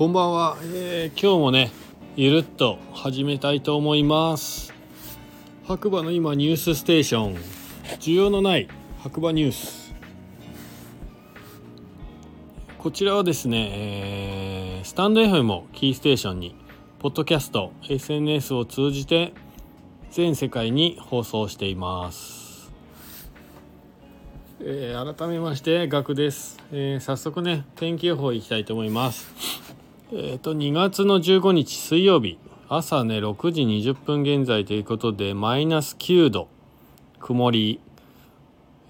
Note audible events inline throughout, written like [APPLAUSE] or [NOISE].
こんばんは、えー今日もねゆるっと始めたいと思います。白馬の今ニュースステーション。需要のない白馬ニュース。こちらはですね、えースタンド FM をキーステーションにポッドキャスト SNS を通じて全世界に放送しています、えー改めましてガクです、えー早速ね天気予報いきたいと思います。えっ、と2月の15日水曜日。朝ね6時20分現在ということでマイナス9度。曇り、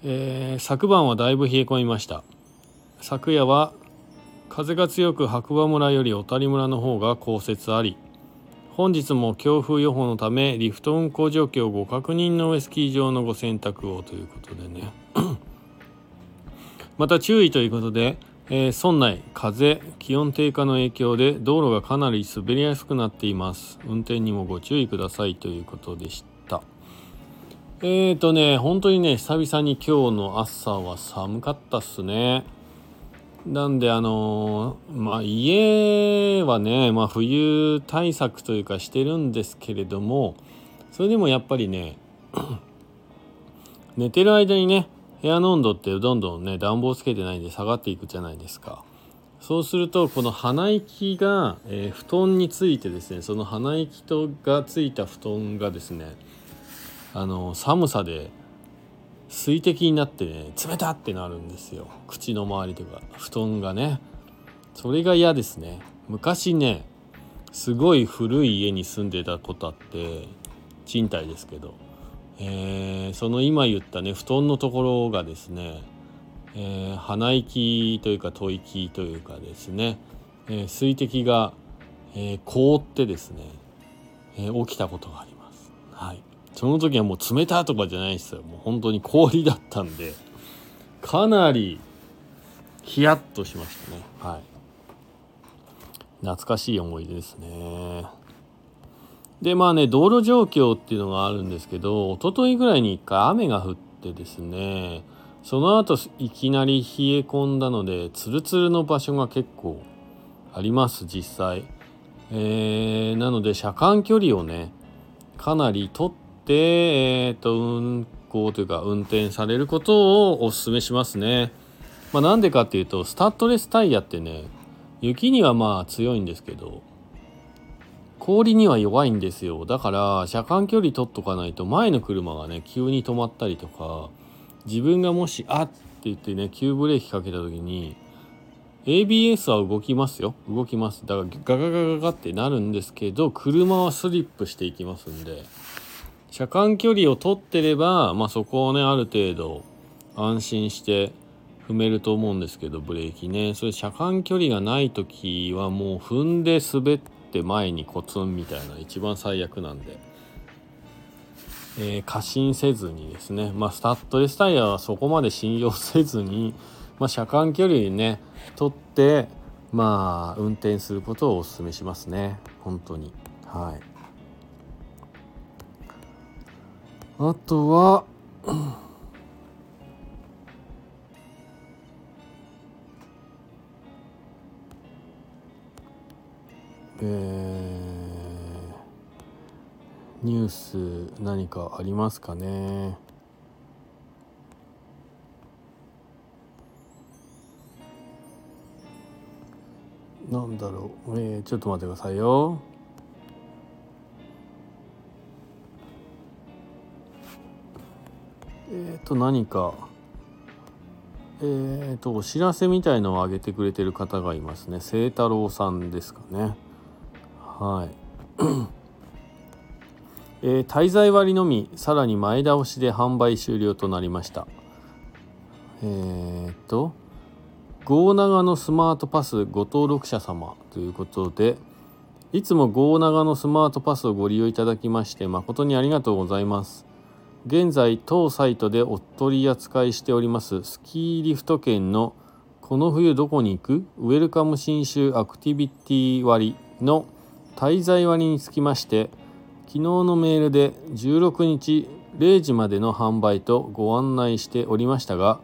えー昨晩はだいぶ冷え込みました。昨夜は風が強く白馬村より小谷村の方が降雪あり本日も強風予報のためリフト運行状況をご確認の上スキー場のご選択をということでね。[COUGHS] また注意ということで、えー村内風気温低下の影響で道路がかなり滑りやすくなっています。運転にもご注意ください。ということでした。えーとね本当にね久々に今日の朝は寒かったっすね。なんであのーまあ家はね、まあ、冬対策というかしてるんですけれどもそれでもやっぱりね [CLEARS THROAT] 寝てる間にね部屋の温度ってどんどんね暖房つけてないんで下がっていくじゃないですか。そうするとこの鼻息が、えー布団についてですねその鼻息とがついた布団がですねあの寒さで水滴になってね冷たってなるんですよ。口の周りとか布団がね。それが嫌ですね。昔ねすごい古い家に住んでたことあって賃貸ですけど。えーその今言ったね布団のところがですね、えー鼻息というか吐息というかですね、えー水滴が、え凍ってですね、え起きたことがあります。はい、その時はもう冷たとかじゃないですよもう本当に氷だったんでかなりヒヤッとしましたね。はい懐かしい思い出ですね。でまあね道路状況っていうのがあるんですけど一昨日ぐらいに一回雨が降ってですねその後いきなり冷え込んだのでツルツルの場所が結構あります実際、えーなので車間距離をねかなり取ってえっ、と運行というか運転されることをお勧めしますね。まあなんでかっていうとスタッドレスタイヤってね雪にはまあ強いんですけど氷には弱いんですよ。だから車間距離取っとかないと前の車がね急に止まったりとか自分がもし「あっ!」って言ってね急ブレーキかけた時に ABS は動きますよ。動きます。だからガガガガガってなるんですけど車はスリップしていきますんで車間距離を取ってれば、まあ、そこをねある程度安心して踏めると思うんですけどブレーキね。それ車間距離がない時はもう踏んで滑って前にコツンみたいな一番最悪なんで、えー過信せずにですね。まあスタッドレスタイヤはそこまで信用せずに、[LAUGHS] まあ、車間距離ね取ってまあ運転することをお勧めしますね。本当に。はい。あとはかありますかね。なんだろう。えーちょっと待ってくださいよ。えっ、と何か。えっ、とお知らせみたいのを上げてくれてる方がいますね。清太郎さんですかね。はい。えー滞在割のみさらに前倒しで販売終了となりました。えー、っと「ゴーナガのスマートパスご登録者様」ということでいつもゴーナガのスマートパスをご利用いただきまして誠にありがとうございます。現在当サイトでお取り扱いしておりますスキーリフト券のこの冬どこに行くウェルカム新州アクティビティ割の滞在割につきまして昨日のメールで16日0時までの販売とご案内しておりましたが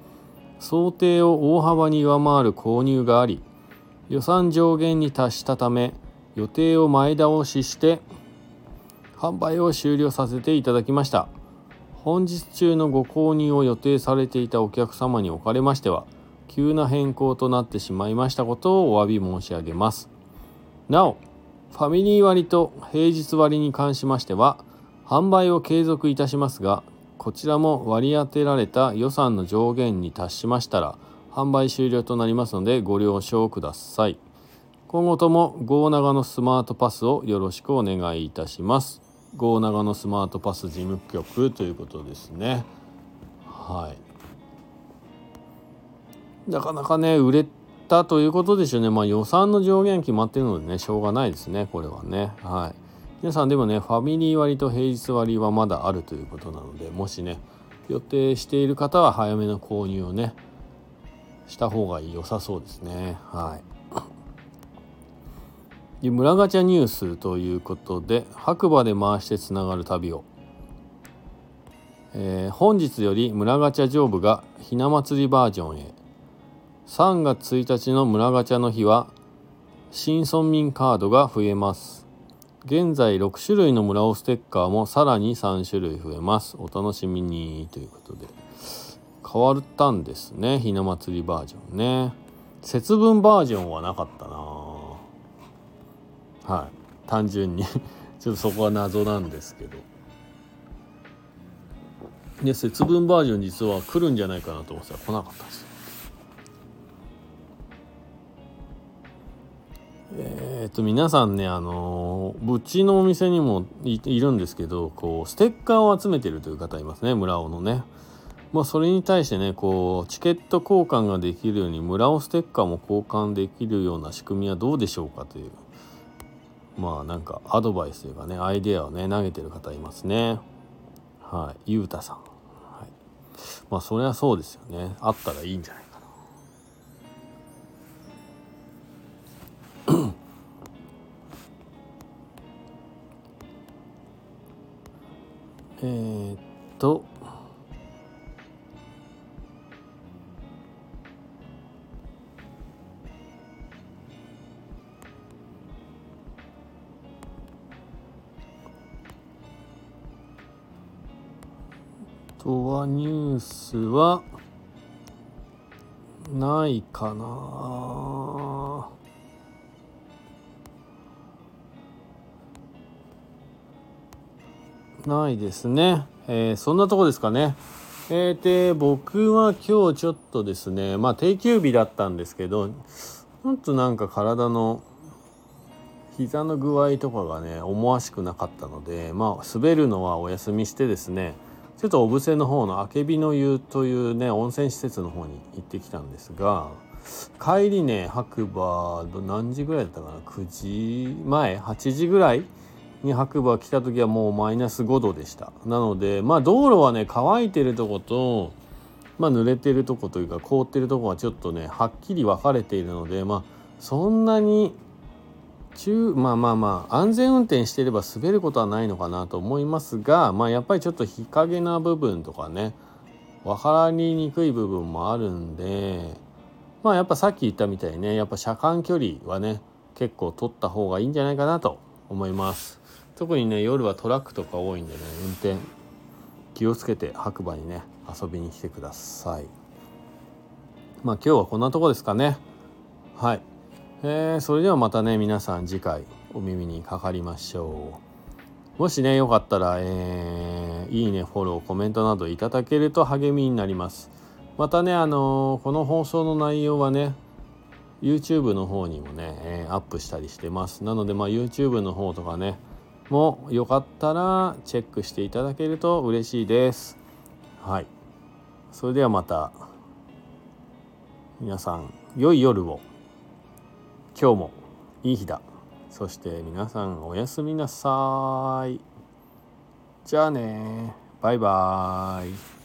想定を大幅に上回る購入があり予算上限に達したため予定を前倒しして販売を終了させていただきました。本日中のご購入を予定されていたお客様におかれましては急な変更となってしまいましたことをお詫び申し上げます。なおファミリー割と平日割に関しましては販売を継続いたしますがこちらも割り当てられた予算の上限に達しましたら販売終了となりますのでご了承ください。今後とも GO 長のスマートパスをよろしくお願いいたします。GO 長のスマートパス事務局ということですね。はい。なかなかね売れたということでしょうね。まあ予算の上限決まってるのでねしょうがないですねこれはね。はい。皆さんでもねファミリー割と平日割はまだあるということなのでもしね予定している方は早めの購入をねした方が良さそうですね。はい。[COUGHS] で村ガチャニュースということで白馬で回してつながる旅を、えー、本日より村ガチャ上部がひな祭りバージョンへ。3月1日の村ガチャの日は新村民カードが増えます。現在6種類の村尾ステッカーもさらに3種類増えます。お楽しみに。ということで。変わったんですね。ひな祭りバージョンね。節分バージョンはなかったな。はい。単純に。[LAUGHS] ちょっとそこは謎なんですけど。で節分バージョン実は来るんじゃないかなと思ってたら来なかったですえー、っと皆さんねあのうちのお店にもいるんですけどこうステッカーを集めてるという方いますね村尾のね。まあ、それに対してねこうチケット交換ができるように村尾ステッカーも交換できるような仕組みはどうでしょうかというまあなんかアドバイスというかねアイデアをね投げてる方いますね。はいゆうたさん、まあそれはそうですよね。あったらいいんじゃないえっととはニュースはないかな。ないですね、えー、そんなとこですかね。えー、で僕は今日ちょっとですねまあ定休日だったんですけどほんとなんか体の膝の具合とかがね思わしくなかったのでまあ滑るのはお休みしてですねちょっと小布施の方のあけびの湯というね温泉施設の方に行ってきたんですが帰りね白馬何時ぐらいだったかな？9時前？8時ぐらいに白馬来た時はもうマイナス5度でした。なのでまあ道路はね乾いてるとことまあ濡れてるとこというか凍ってるとこはちょっとねはっきり分かれているのでまあそんなに中まあまあまあ安全運転してれば滑ることはないのかなと思いますがまあやっぱりちょっと日陰な部分とかね分かりにくい部分もあるんでまあやっぱさっき言ったみたいにねやっぱ車間距離はね結構取った方がいいんじゃないかなと思います。特にね夜はトラックとか多いんでね運転気をつけて白馬にね遊びに来てください。まあ今日はこんなとこですかね。はい。えー、それではまたね皆さん次回お耳にかかりましょう。もしねよかったら、えー、いいねフォローコメントなどいただけると励みになります。またねあのー、この放送の内容はね YouTube の方にもね、えー、アップしたりしてます。なのでまあ YouTube の方とかねもよかったらチェックしていただけると嬉しいです。はい。それではまた皆さん良い夜を。今日もいい日だ。そして皆さんおやすみなさい。じゃあね。バイバーイ。